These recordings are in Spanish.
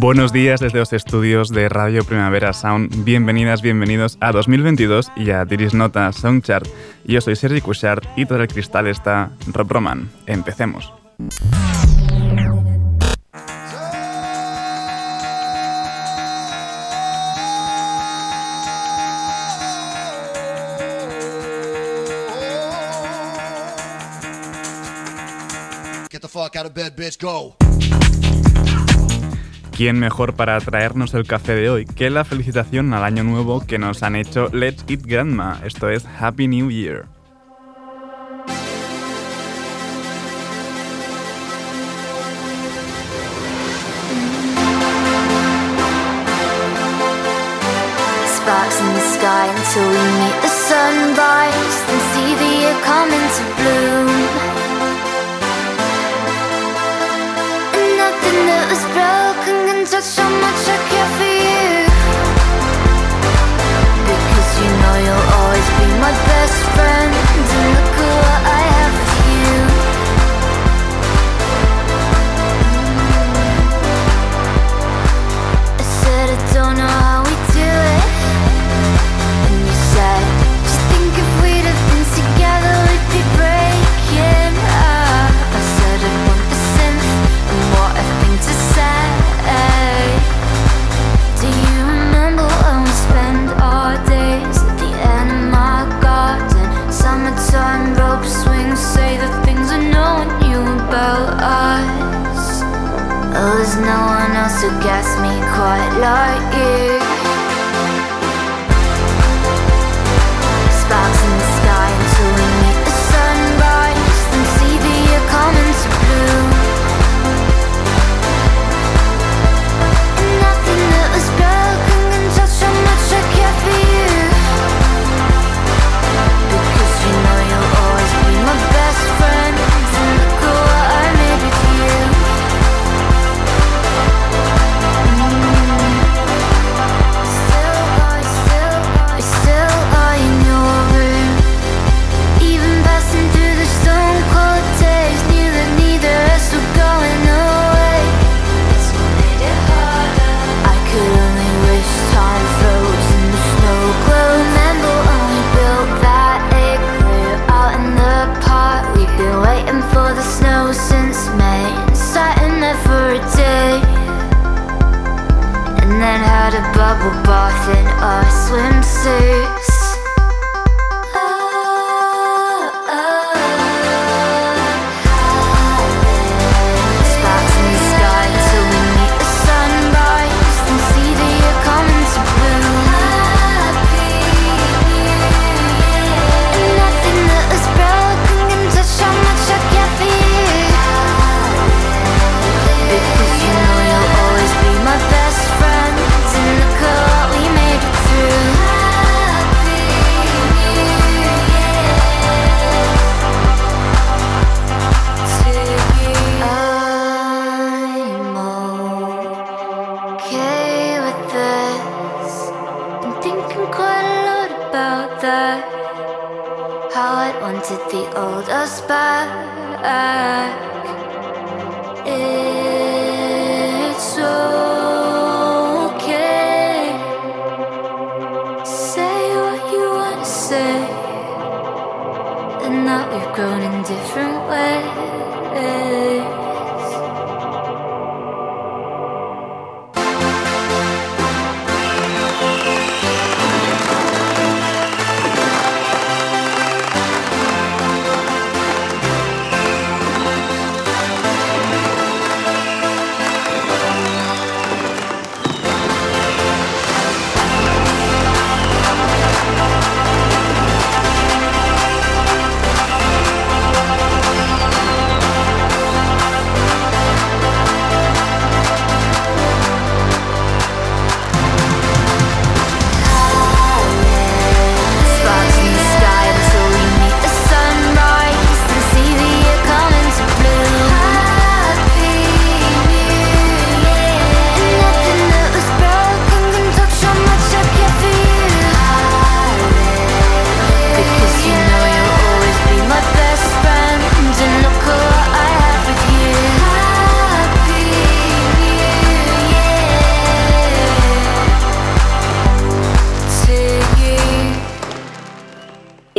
Buenos días desde los estudios de Radio Primavera Sound. Bienvenidas, bienvenidos a 2022 y a Diris Nota Soundchart. Yo soy Sergi Cushart y todo el cristal está Rob Roman. Empecemos. Get the fuck out of bed, bitch, go. ¿Quién mejor para traernos el café de hoy que la felicitación al año nuevo que nos han hecho Let's Eat Grandma? Esto es Happy New Year. Sparks in the sky until we meet the sunrise and see the year come into bloom. And nothing that was broken touch how much I care for you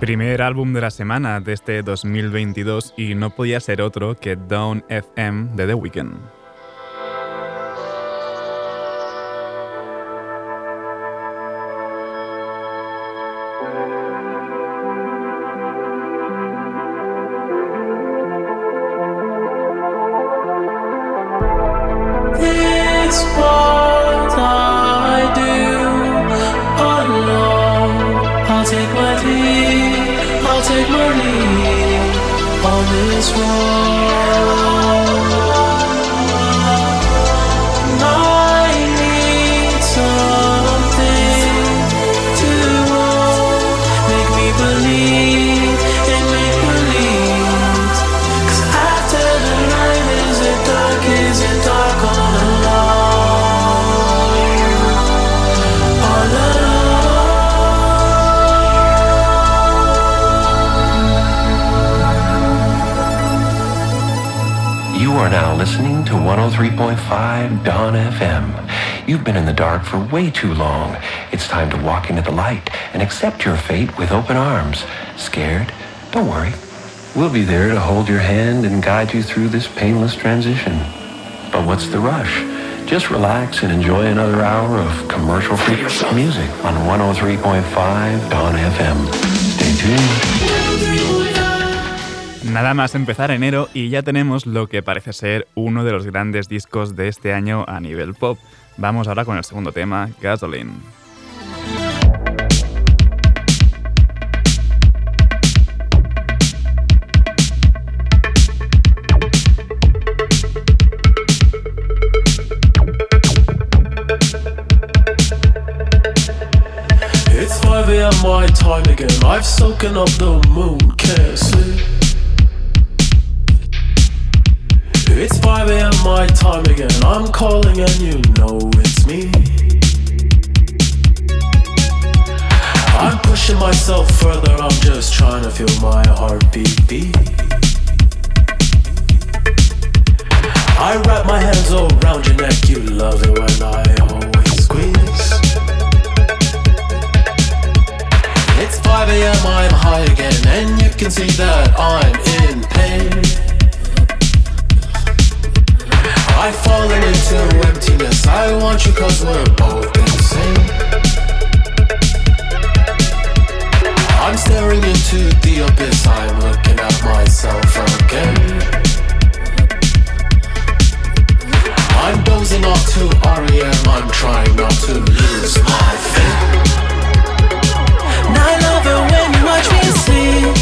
Primer álbum de la semana de este 2022 y no podía ser otro que Down FM de The Weeknd. this world Oh way too long. It's time to walk into the light and accept your fate with open arms. Scared? Don't worry. We'll be there to hold your hand and guide you through this painless transition. But what's the rush? Just relax and enjoy another hour of commercial-free music on 103.5 Dawn FM. Stay tuned. Nada más empezar enero y ya tenemos lo que parece ser uno de los grandes discos de este año a nivel pop. Vamos ahora con el segundo tema, Gasoline. It's 5 a.m. my time again. I've up the moon, It's 5 a.m. my time again. I'm calling and you know it's me. I'm pushing myself further, I'm just trying to feel my heartbeat beat. I wrap my hands around your neck, you love it when I always squeeze. It's 5 a.m., I'm high again, and you can see that I'm in pain. I've fallen into emptiness. I want you cause we're both insane. I'm staring into the abyss. I'm looking at myself again. I'm dozing off to REM. I'm trying not to lose my faith. And I love it when you watch me sleep.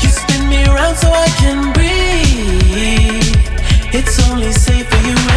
You spin me around so I can breathe. It's only safe for you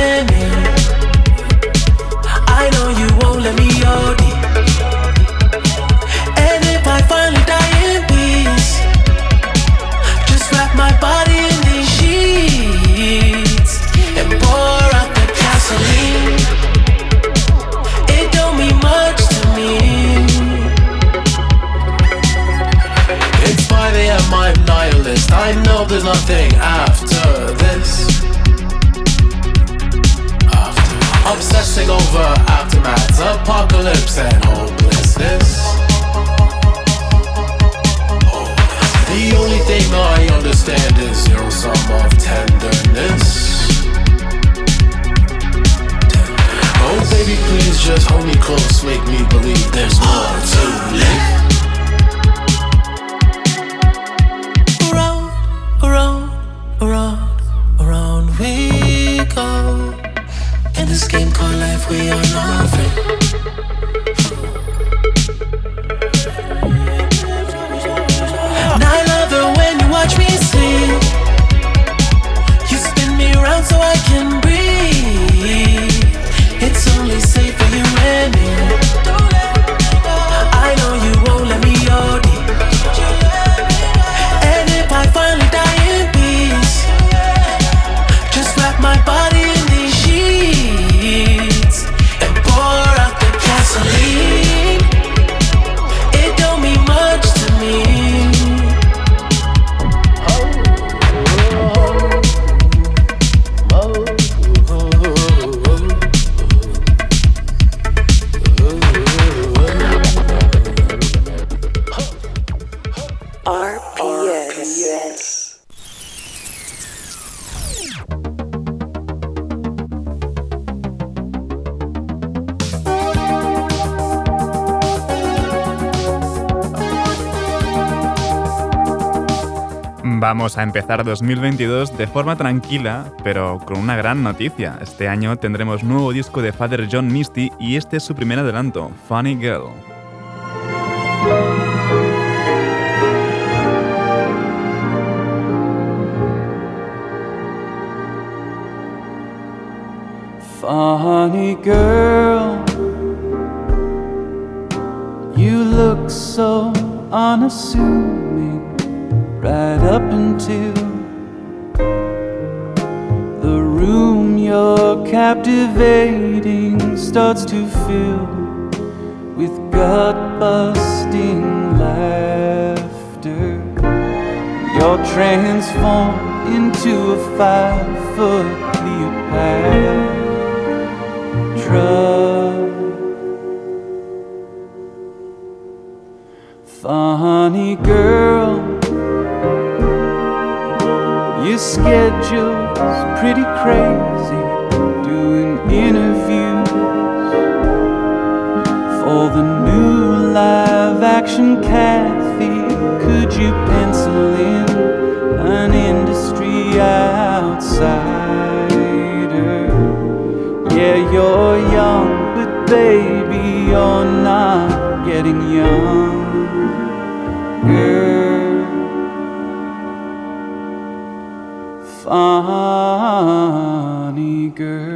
Vamos a empezar 2022 de forma tranquila, pero con una gran noticia. Este año tendremos nuevo disco de Father John Misty y este es su primer adelanto, Funny Girl. Funny girl, you look so unassuming right up until the room you're captivating starts to fill with gut busting laughter. You're transformed into a five foot Cleopatra. Funny girl, your schedule's pretty crazy. Doing interviews for the new live action Kathy. Could you pencil in an industry outsider? You're young, but baby, you're not getting young. Girl, funny girl.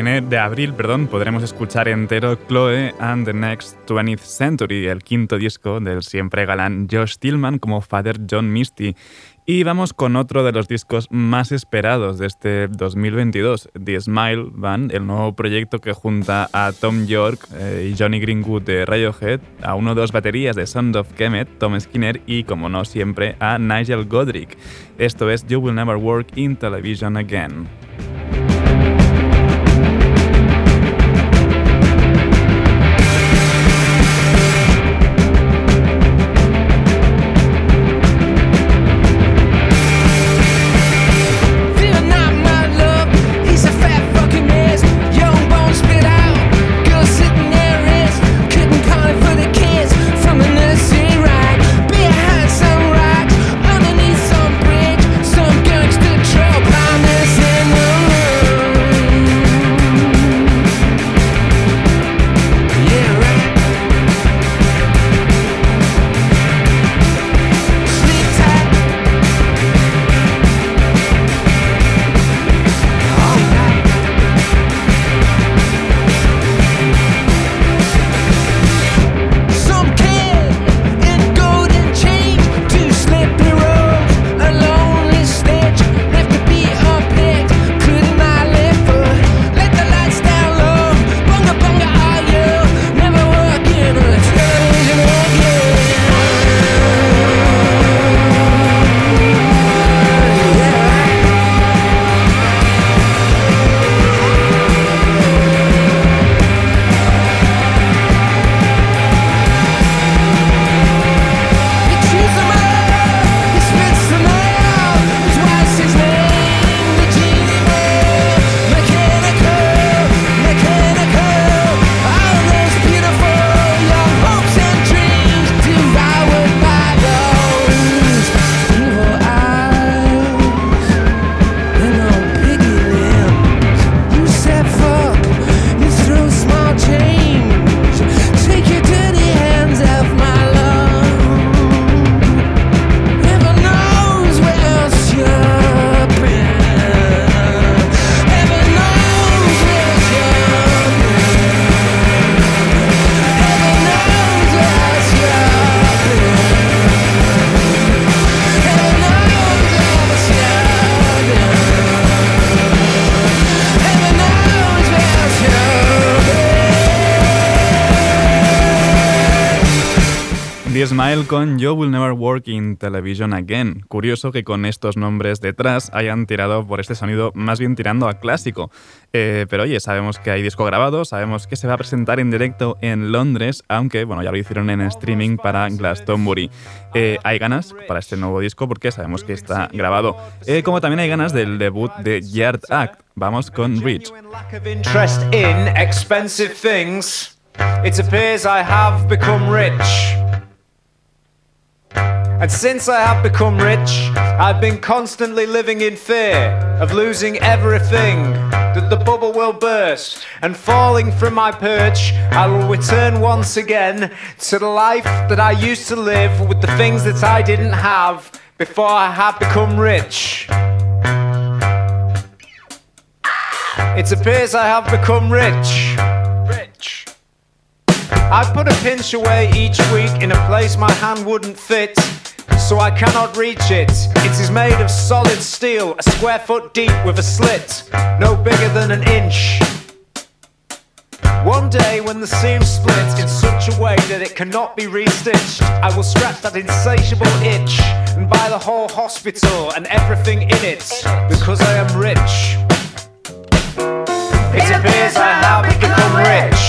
8 de, abril perdón, podremos escuchar entero Chloe and the Next 20th Century, el quinto disco del siempre galán Josh Tillman como Father John Misty. Y vamos con otro de los discos más esperados de este 2022, The Smile Band, el nuevo proyecto que junta a Tom York eh, y Johnny Greenwood de Radiohead, a uno o dos baterías de Sons of Kemet, Tom Skinner y, como no siempre, a Nigel Godrich. Esto es You Will Never Work in Television Again. Con Will Never Work in Television Again. Curioso que con estos nombres detrás hayan tirado por este sonido más bien tirando a clásico. Eh, pero oye, sabemos que hay disco grabado, sabemos que se va a presentar en directo en Londres, aunque bueno, ya lo hicieron en streaming para Glastonbury. Eh, hay ganas para este nuevo disco porque sabemos que está grabado. Eh, como también hay ganas del debut de Yard Act. Vamos con Rich. It appears I have become rich. And since I have become rich, I've been constantly living in fear of losing everything, that the bubble will burst, and falling from my perch, I will return once again to the life that I used to live with the things that I didn't have before I had become rich. It appears I have become rich. Rich. I put a pinch away each week in a place my hand wouldn't fit so I cannot reach it. It is made of solid steel, a square foot deep with a slit, no bigger than an inch. One day, when the seam splits in such a way that it cannot be restitched, I will scratch that insatiable itch and buy the whole hospital and everything in it because I am rich. It appears I have become rich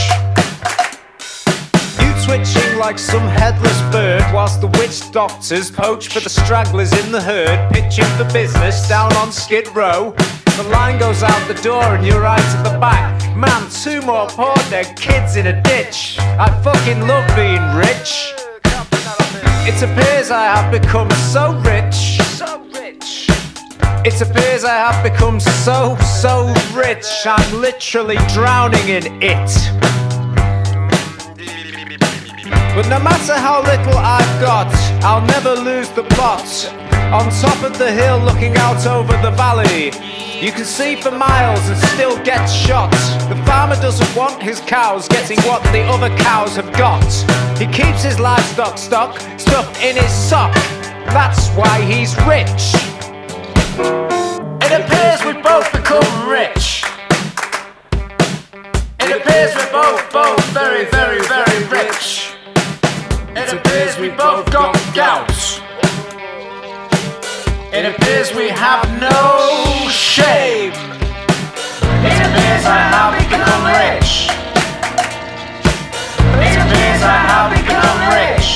twitching like some headless bird whilst the witch doctors poach for the stragglers in the herd, pitching for business down on Skid Row. The line goes out the door and you're right at the back. Man, two more poor dead kids in a ditch. I fucking love being rich. It appears I have become so rich. So rich. It appears I have become so, so rich. I'm literally drowning in it. But no matter how little I've got, I'll never lose the plot. On top of the hill, looking out over the valley, you can see for miles and still get shot. The farmer doesn't want his cows getting what the other cows have got. He keeps his livestock stock stuffed in his sock. That's why he's rich. It appears we both become rich. It appears we're both, both very, very, very rich. It appears we both got gout. It appears we have no shame. It appears I have become rich. It appears I have become rich.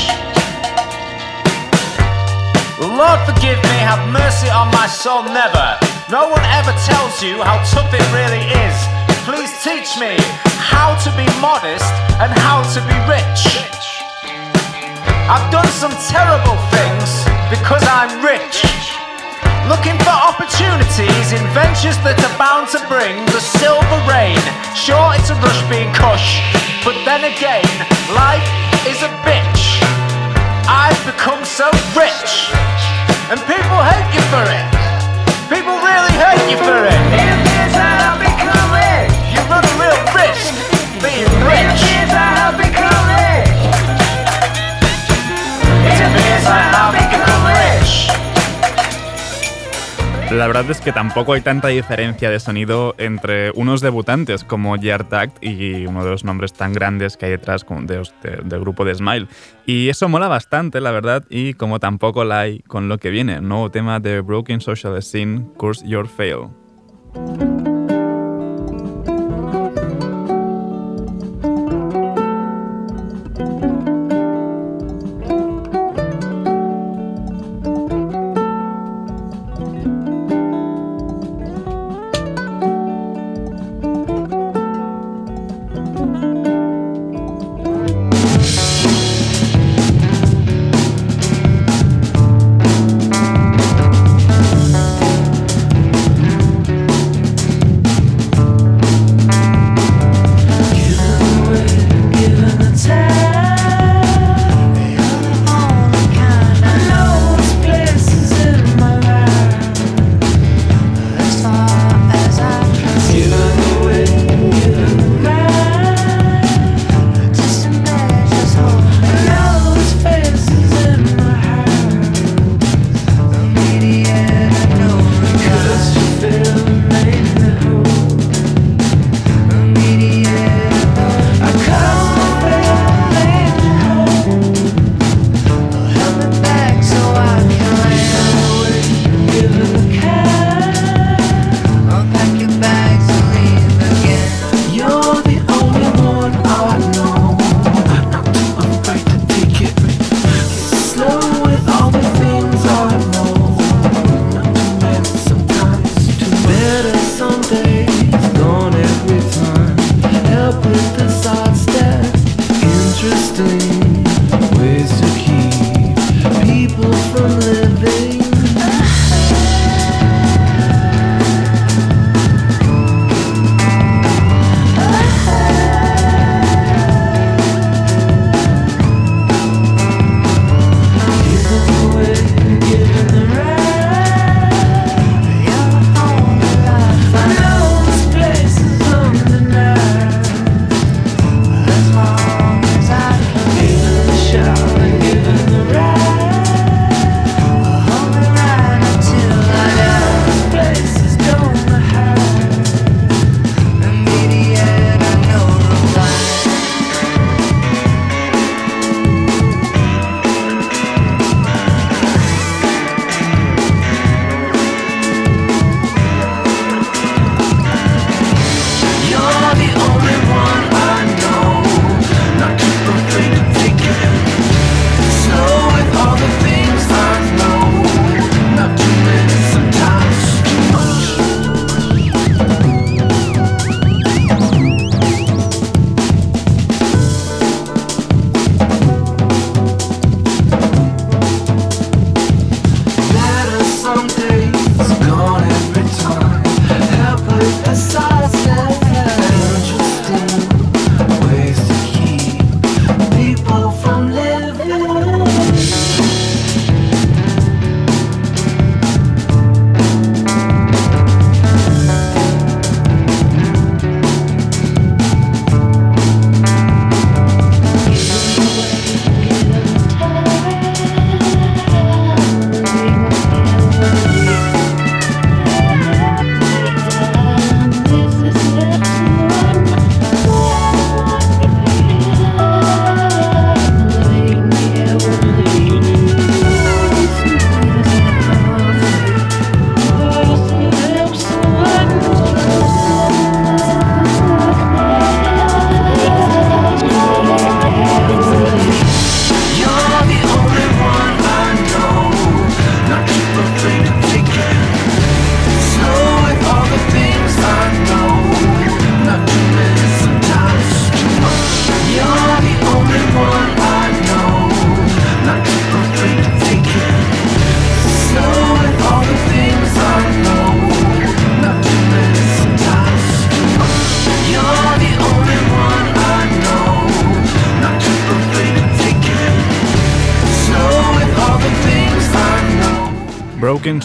Lord forgive me, have mercy on my soul, never. No one ever tells you how tough it really is. Please teach me how to be modest and how to be rich. I've done some terrible things because I'm rich. Looking for opportunities in ventures that are bound to bring the silver rain. Sure, it's a rush being cush, but then again, life is a bitch. I've become so rich, and people hate you for it. People really hate you for it. It appears that I've become rich. You run a real risk being rich. La verdad es que tampoco hay tanta diferencia de sonido entre unos debutantes como Yartact y uno de los nombres tan grandes que hay detrás del grupo de Smile. Y eso mola bastante, la verdad, y como tampoco la hay con lo que viene, nuevo tema de Broken Social Scene, Curse Your Fail.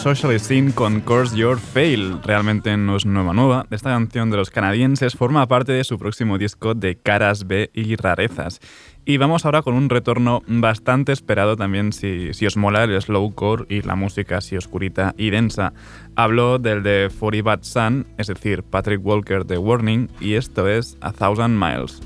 Broken Social Scene con Course Your Fail. Realmente no es nueva nueva. Esta canción de los canadienses forma parte de su próximo disco de caras B y rarezas. Y vamos ahora con un retorno bastante esperado también si, si os mola el slowcore y la música así oscurita y densa. Hablo del de 40 Bad Sun, es decir, Patrick Walker de Warning, y esto es A Thousand Miles.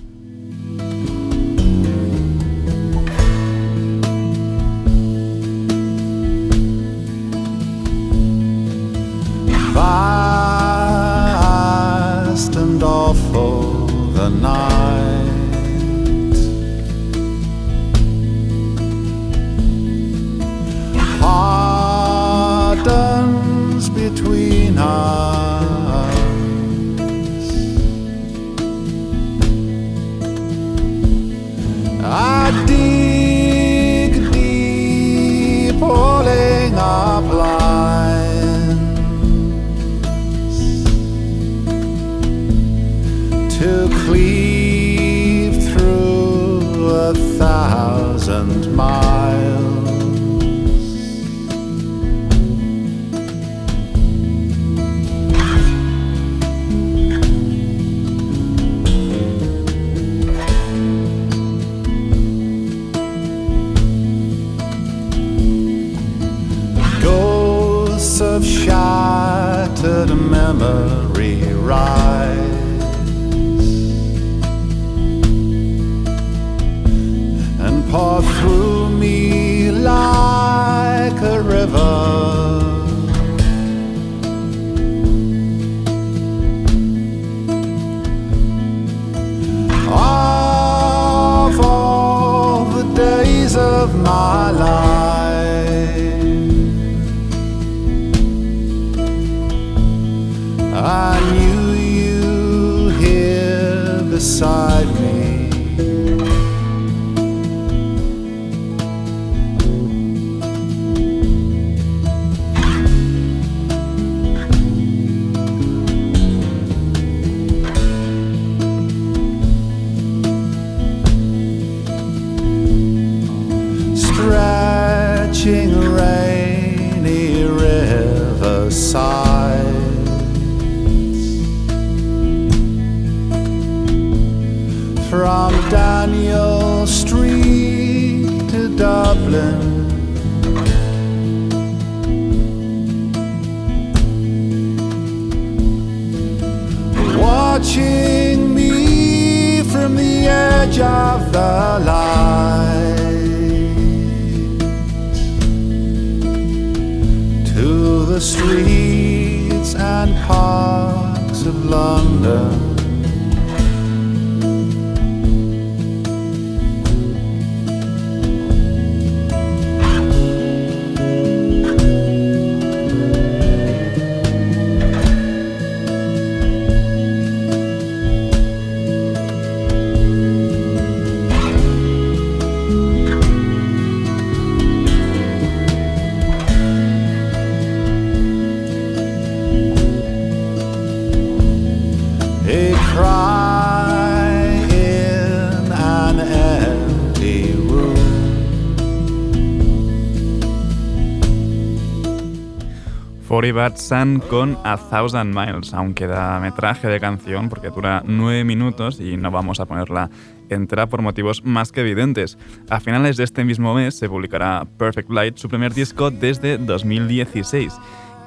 Bad Sun con A Thousand Miles. Aún queda metraje de canción porque dura 9 minutos y no vamos a ponerla entera por motivos más que evidentes. A finales de este mismo mes se publicará Perfect Light, su primer disco desde 2016.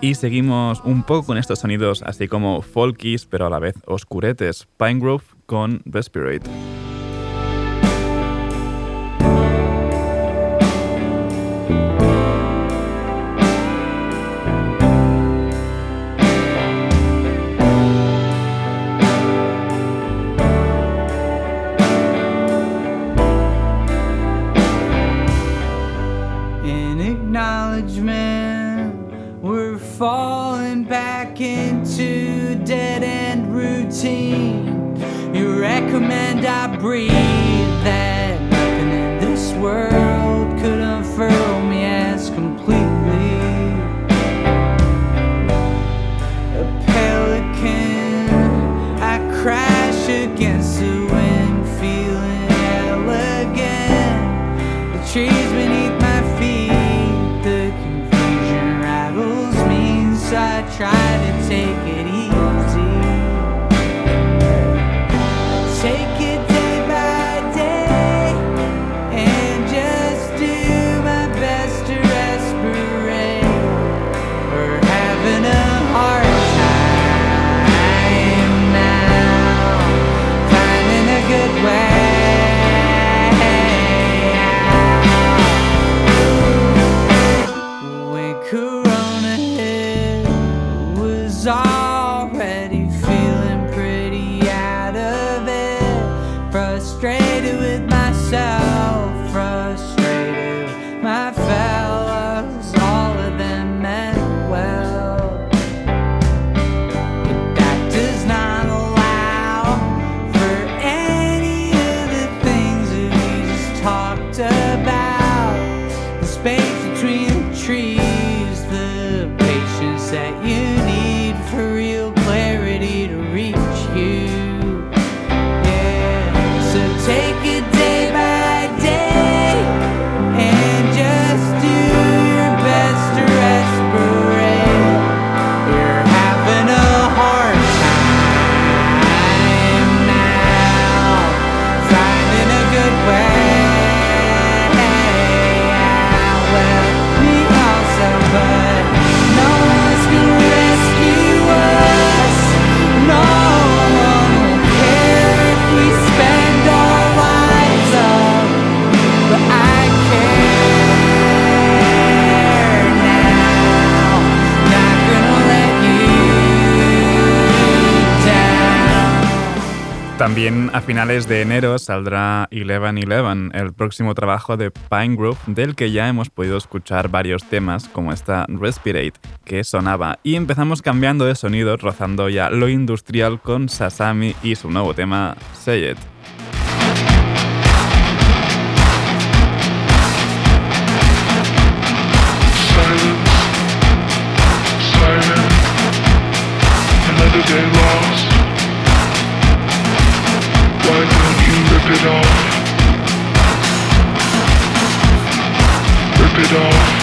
Y seguimos un poco con estos sonidos así como folkies, pero a la vez oscuretes. Pine Grove con Respirate. También a finales de enero saldrá Eleven Eleven, el próximo trabajo de Pine Group, del que ya hemos podido escuchar varios temas, como esta Respirate, que sonaba. Y empezamos cambiando de sonido, rozando ya lo industrial con Sasami y su nuevo tema, Say It. It off. Rip it off.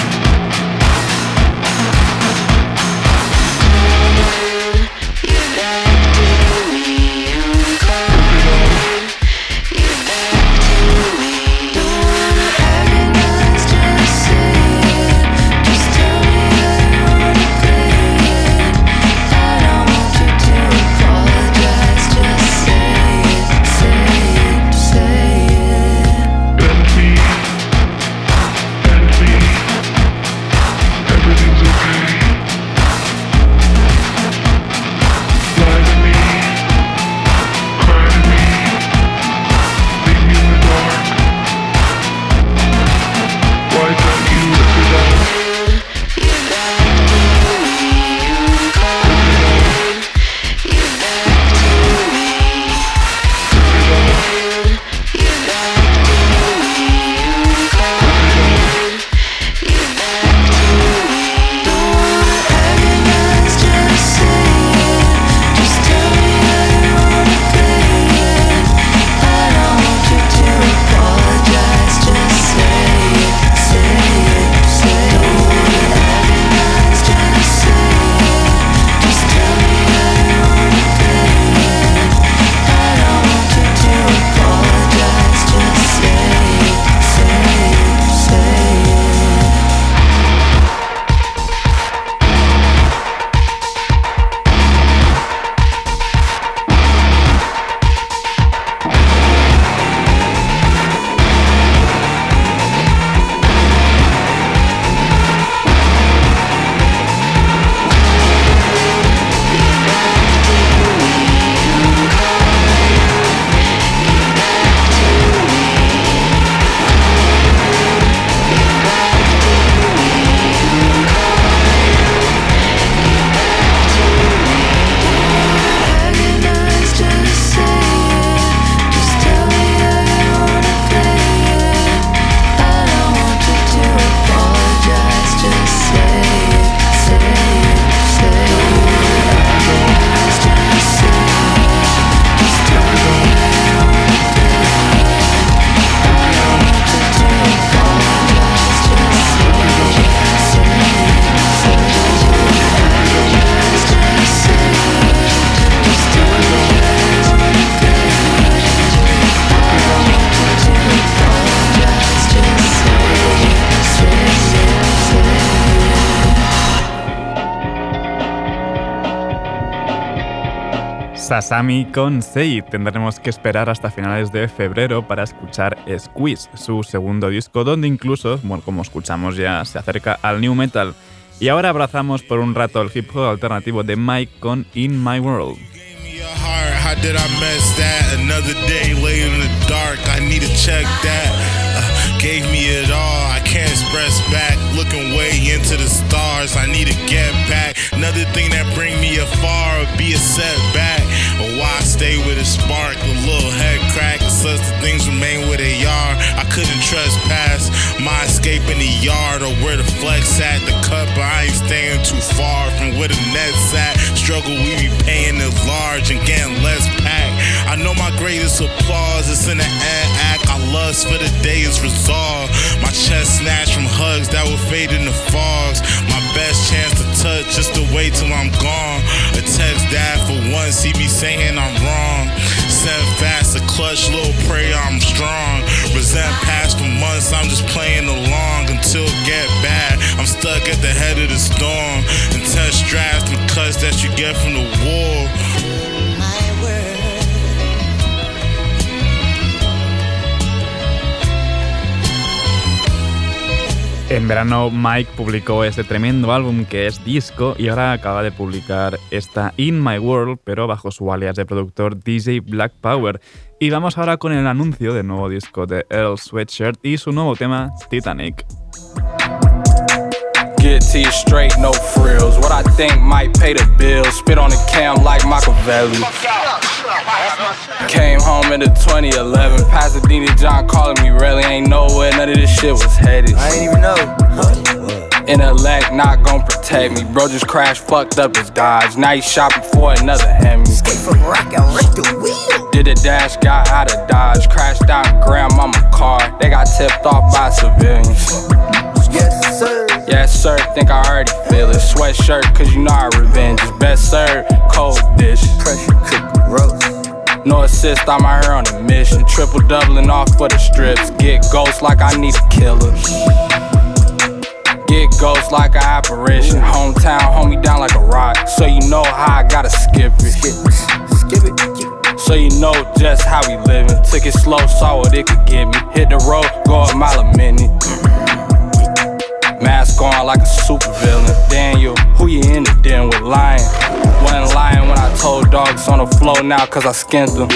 Sasami con Sei. Tendremos que esperar hasta finales de febrero para escuchar Squeeze, su segundo disco, donde incluso, bueno, como escuchamos ya, se acerca al new metal. Y ahora abrazamos por un rato el hip hop alternativo de Mike con In My World. Gave me it all. I can't express back. Looking way into the stars. I need to get back. Another thing that bring me afar would be a setback. But why stay with a spark? A little head crack. Such the things remain where they are. I couldn't trespass. My escape in the yard or where the flex at. The cut, but I ain't staying too far from where the net's at. Struggle, we be paying it large and getting less pack. I know my greatest applause is in the end act. I lust for the day is resolved. My chest snatched from hugs that will fade in the fogs. My best chance to touch just to wait till I'm gone. A text dad for once, he be saying I'm wrong. Send fast, a clutch, little prayer, I'm strong. Resent past for months, I'm just playing along until get bad. I'm stuck at the head of the storm. And Intense drafts and cuts that you get from the war. En verano Mike publicó este tremendo álbum que es disco y ahora acaba de publicar esta In My World, pero bajo su alias de productor DJ Black Power. Y vamos ahora con el anuncio del nuevo disco de Earl Sweatshirt y su nuevo tema Titanic. Get straight, no frills. What I think might pay the bills. Spit on cam like Machiavelli. Came home in the 2011. Pasadena John calling me really ain't nowhere none of this shit was headed. I ain't even know. Intellect not gon' protect me. Bro just crashed, fucked up his Dodge. Now he shopping for another Hemi. Escape from rock and wreck the wheel. Did a dash, got out of Dodge. Crashed out grandmama car. They got tipped off by civilians. Yes, sir. Yes, sir, think I already feel it. Sweatshirt, cause you know our revenge is best served. Cold dish. Pressure cook roast. No assist, I'm out here on a mission. Triple doubling off for the strips. Get ghosts like I need a killer. Get ghosts like an apparition. Hometown, hold me down like a rock. So you know how I gotta skip it. Skip, skip it. So you know just how we living. Took it slow, saw what it could get me. Hit the road, go a mile a minute. Mask on like a super villain. Daniel, who you in the den with lying? Wasn't lying when I told dogs on the flow now cause I skinned them.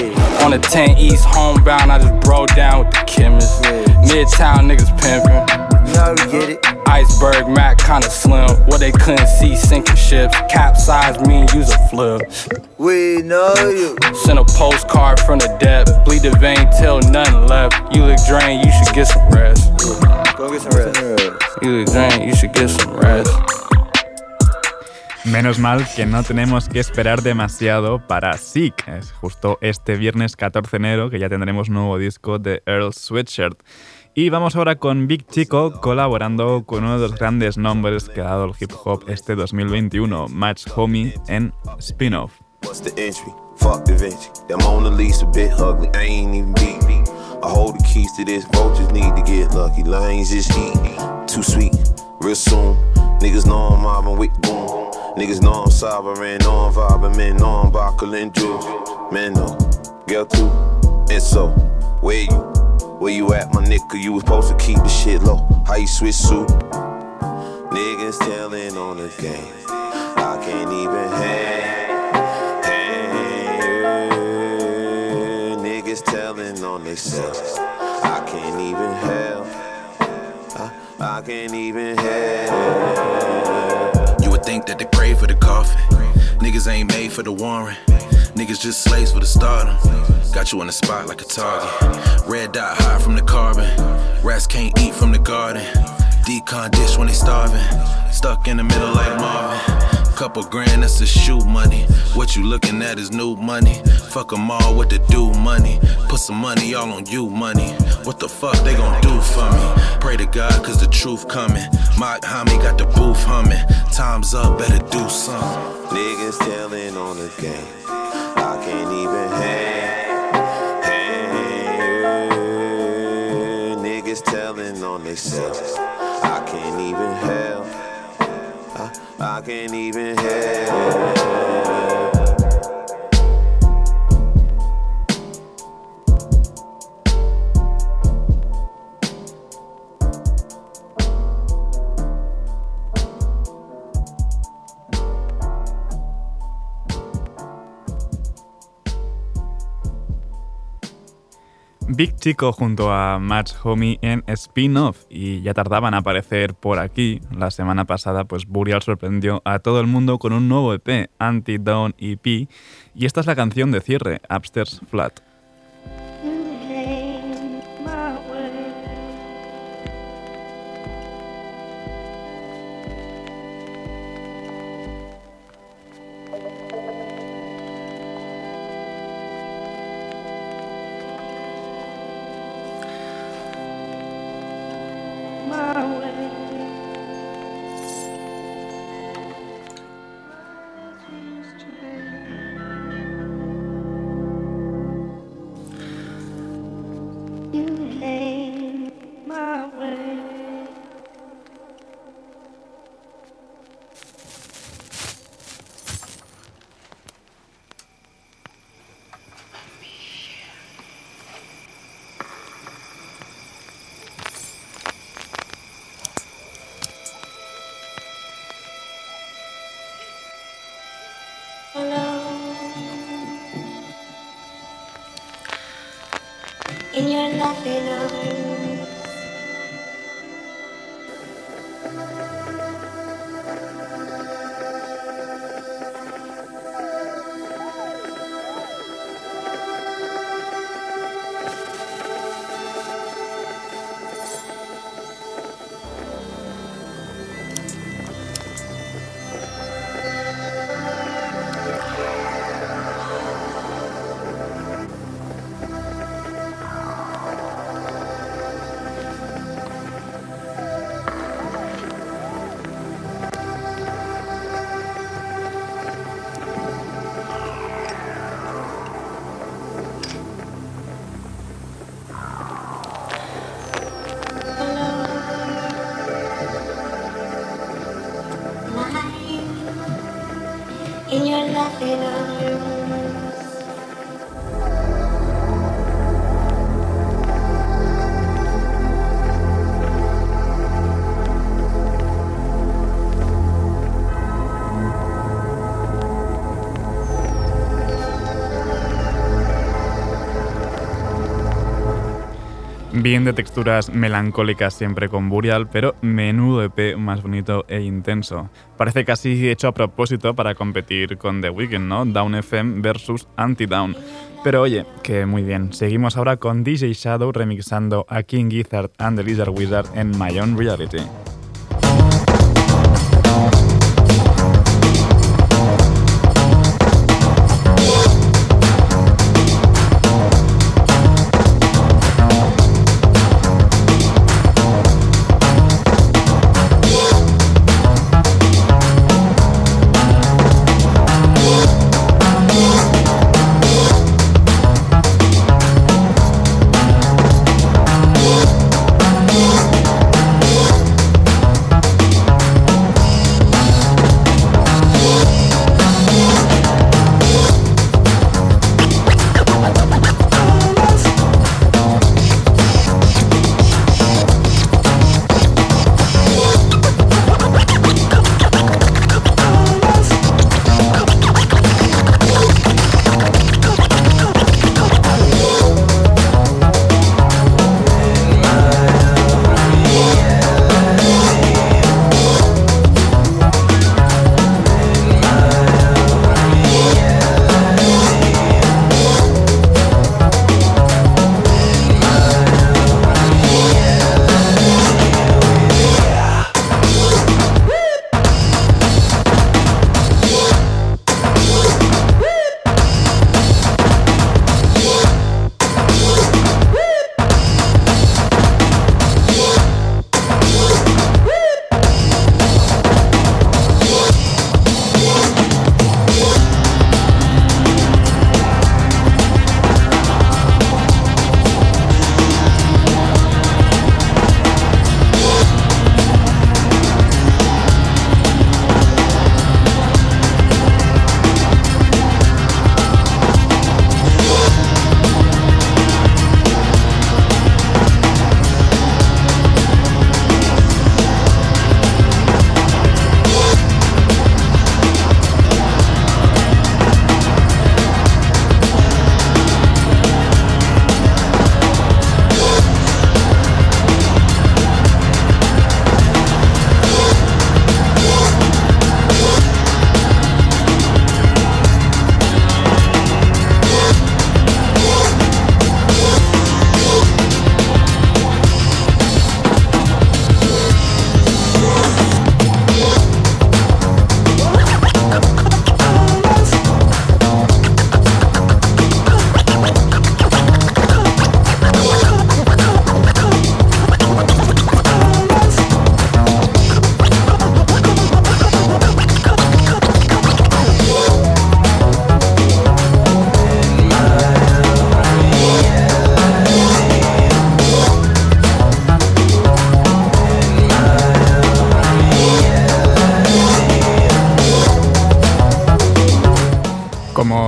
On the 10 East homebound, I just broke down with the chemist. Midtown niggas pimping. You know how we get it. Iceberg Mac kinda slim. What they couldn't see sinking ships. Capsize me and use a flip. We know you. Send a postcard from the depth. Bleed the vein till nothing left. You look drained, you should get some rest. Go get some rest. You look drained, you should get some rest. Menos mal que no tenemos que esperar demasiado para Sick. Es justo este viernes 14 de enero que ya tendremos nuevo disco de Earl Sweatshirt. Y vamos ahora con Big Chico colaborando con uno de los grandes nombres que ha dado el hip hop este 2021, Match Homie en Spin-Off. I ain't even beat me. I hold the keys to this. Vultures need to get lucky. Lions just eat. Too sweet. Real soon. Niggas know I'm mobbing with boom. Niggas know I'm sovereign. Know I'm vibing. Men know I'm buckling jewels. Men know. Girl too. And so, where you? Where you at, my nigga? You was supposed to keep the shit low. How you switch suit? Niggas telling on the game. I can't even hang. Niggas telling on themselves. I can't even help. I, I can't even help. Think that they pray for the coffin. Niggas ain't made for the warrant. Niggas just slaves for the stardom. Got you on the spot like a target. Red dot high from the carbon. Rats can't eat from the garden. Decon dish when they starving. Stuck in the middle like Marvin. Couple grand, that's the shoe money. What you looking at is new money. Fuck 'em all with the do money. Put some money all on you money. What the fuck they gon' do for me? Pray to God, cause the truth coming. My homie got the booth humming. Time's up, better do something. Niggas telling on the game. I can't even hang. hang. Niggas telling on themselves. I can't even help. I, can't even help. Big Chico junto a Match Homie en spin-off y ya tardaban a aparecer por aquí. La semana pasada pues Burial sorprendió a todo el mundo con un nuevo EP, Anti-Down EP, y esta es la canción de cierre, Upstairs Flat. in a Bien de texturas melancólicas siempre con Burial, pero menudo EP más bonito e intenso. Parece casi hecho a propósito para competir con The Weeknd, ¿no? Down FM versus Anti-Down. Pero oye, que muy bien. Seguimos ahora con DJ Shadow remixando a King Gizzard and the Lizard Wizard en My Own Reality.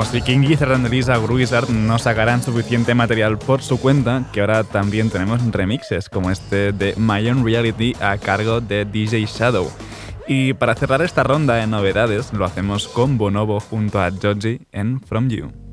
King Gizzard and Lisa Gruizard no sacaran suficiente material por su cuenta, que ahora también tenemos remixes como este de My Own Reality a cargo de DJ Shadow. Y para cerrar esta ronda de novedades, lo hacemos con Bonobo junto a Joji en From You.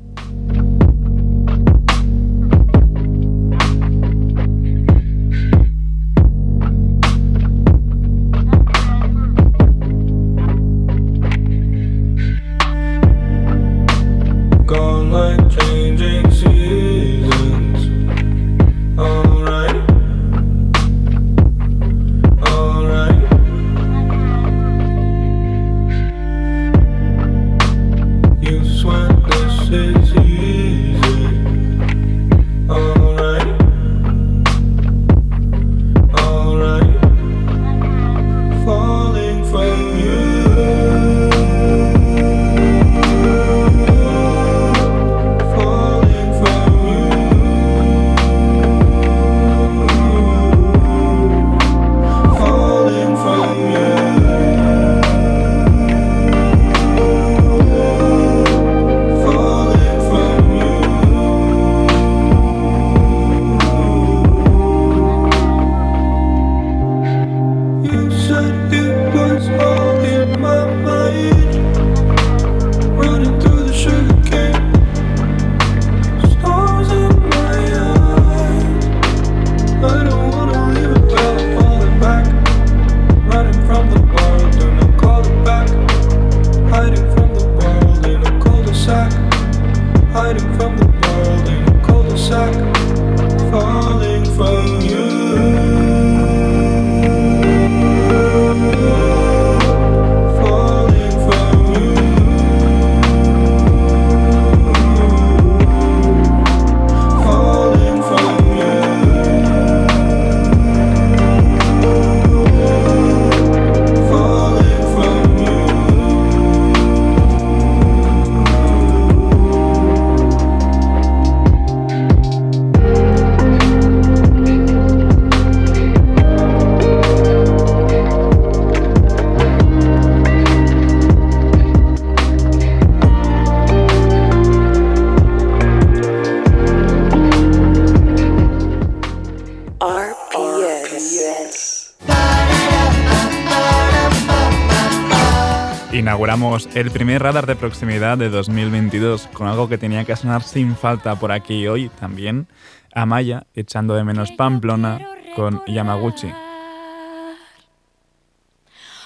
Inauguramos el primer radar de proximidad de 2022 con algo que tenía que sonar sin falta por aquí hoy también. Amaya echando de menos Pamplona con Yamaguchi.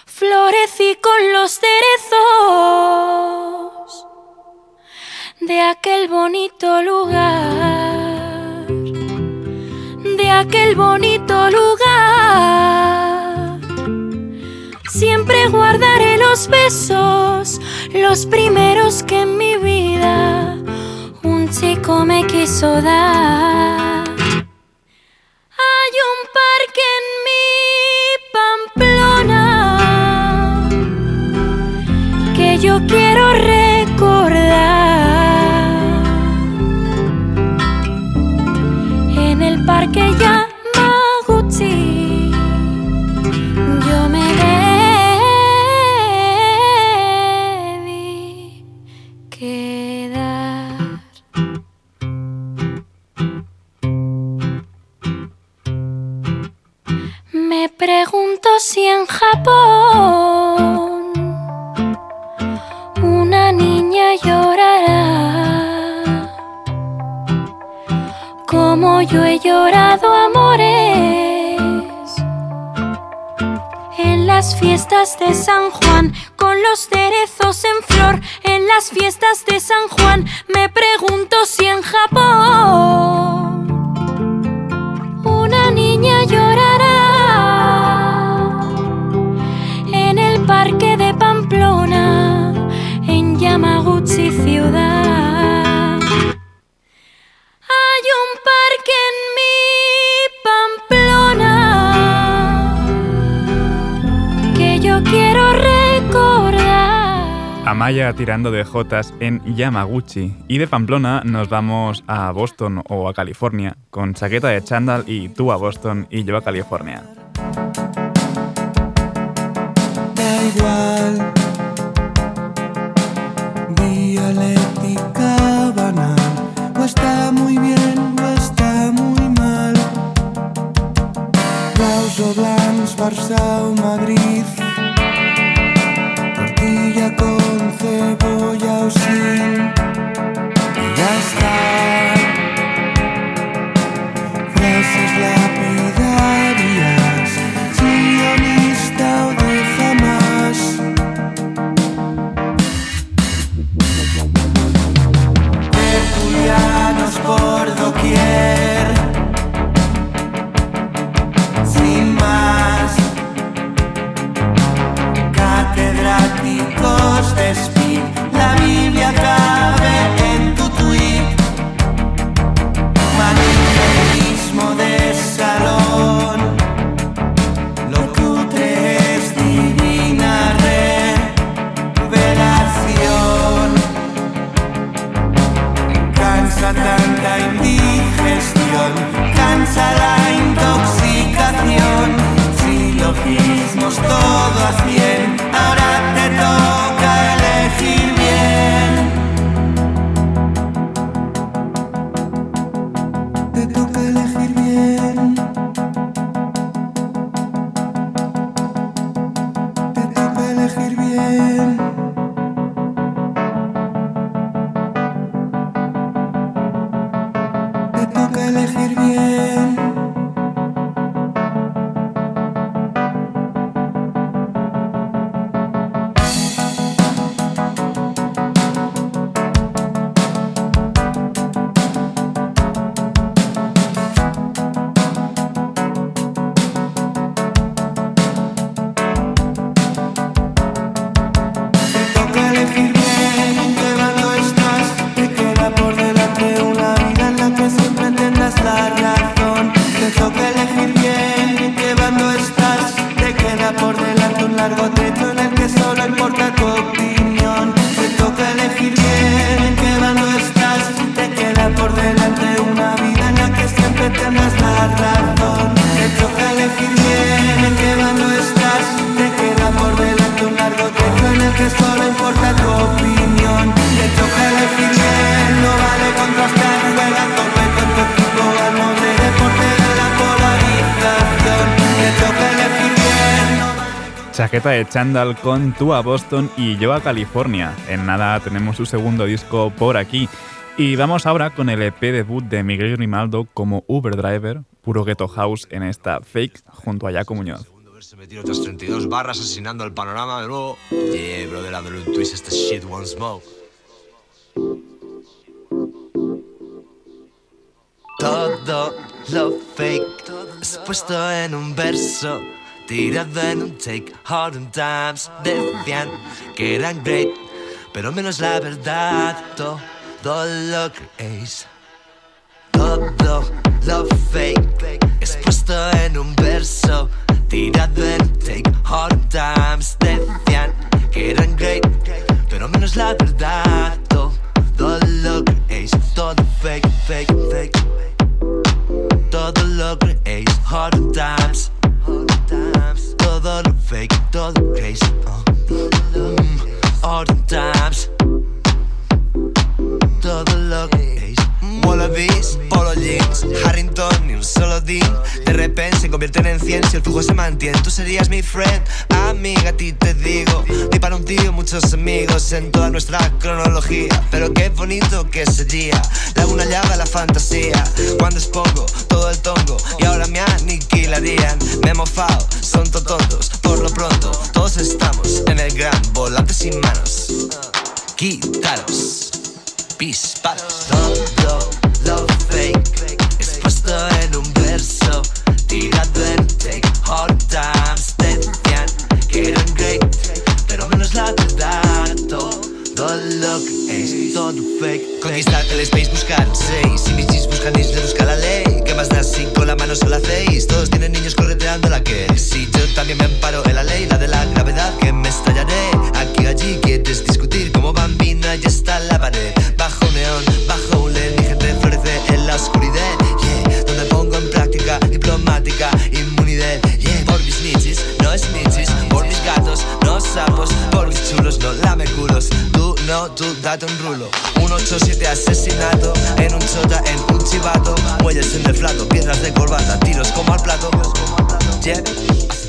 Florecí con los cerezos de aquel bonito lugar, de aquel bonito lugar. Siempre guardaré los besos, los primeros que en mi vida un chico me quiso dar. Hay un parque en mi tirando de Jotas en Yamaguchi. Y de Pamplona nos vamos a Boston o a California con chaqueta de chándal y tú a Boston y yo a California. Da igual, banal, o está muy bien o está muy mal. Madrid. Y ya está. Chaqueta de chándal con Tú a Boston y Yo a California. En nada tenemos su segundo disco por aquí. Y vamos ahora con el EP debut de Miguel Grimaldo como Uber Driver, puro ghetto house en esta fake junto a Jaco Muñoz. Se metió otras 32 barras asesinando el panorama de nuevo. Yeah, brother, dándole un twist a shit one smoke. Todo lo fake expuesto en un verso, tirado en un take. Hard times decían que eran great, pero menos la verdad. Todo lo creéis. Todo lo fake expuesto en un verso, tirado en un take. Hard times decían que eran great, pero menos la verdad. Todo lo creéis. Todo fake, fake, fake. Todo lo creéis, hard times. Todo lo fake, todo creéis. uh, mm, Hard times. Todo lo creéis. Wallabies, polo jeans, Harrington, ni un solo dean. De repente se convierten en 100 si el flujo se mantiene. Tú serías mi friend, amiga, a ti te digo. Ni para un tío, muchos amigos en toda nuestra cronología. Pero qué bonito que sería. Le una llaga a la fantasía. Cuando expongo todo el tongo y ahora me aniquilarían. Me he mofado, son tontos. Por lo pronto, todos estamos en el gran volante sin manos. Quitaros disparos. Expuesto en un verso, tirado en take. Hard times decían que eran great, pero menos la verdad. Todo lo que es, todo fake. Conquistar el space, buscar un seis. Y mis chis buscan isla, busca la ley. ¿Qué más da si con la mano solo hacéis? Todos tienen niños correteando la que. Si yo también me amparo en la ley, la de la gravedad, que me estallaré. Aquí, allí, quieres discutir como bambina, ya está la pared. Bajo neón, bajo un LED, mi gente florece en la oscuridad. Yeah, donde pongo en práctica diplomática inmunidad. Yeah, por mis nichis, no snitches. Por mis gatos, no sapos. Por mis chulos, no lame culos. Tú no, tú date un rulo. 187 asesinato en un chota, en un chivato. Muelles en deflato, piedras de corbata, tiros como al plato. Yeah,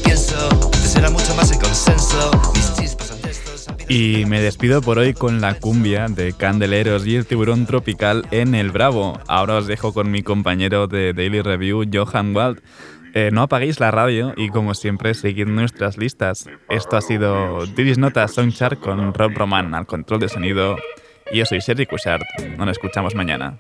pienso. Antes era mucho más el consenso. Y me despido por hoy con la cumbia de Candeleros y el tiburón tropical en el Bravo. Ahora os dejo con mi compañero de Daily Review, Johan Wald. Eh, no apaguéis la radio y como siempre seguid nuestras listas. Esto ha sido Divis Nota Songchart con Rob Roman al control de sonido. Yo soy Sergi Cushart. Nos escuchamos mañana.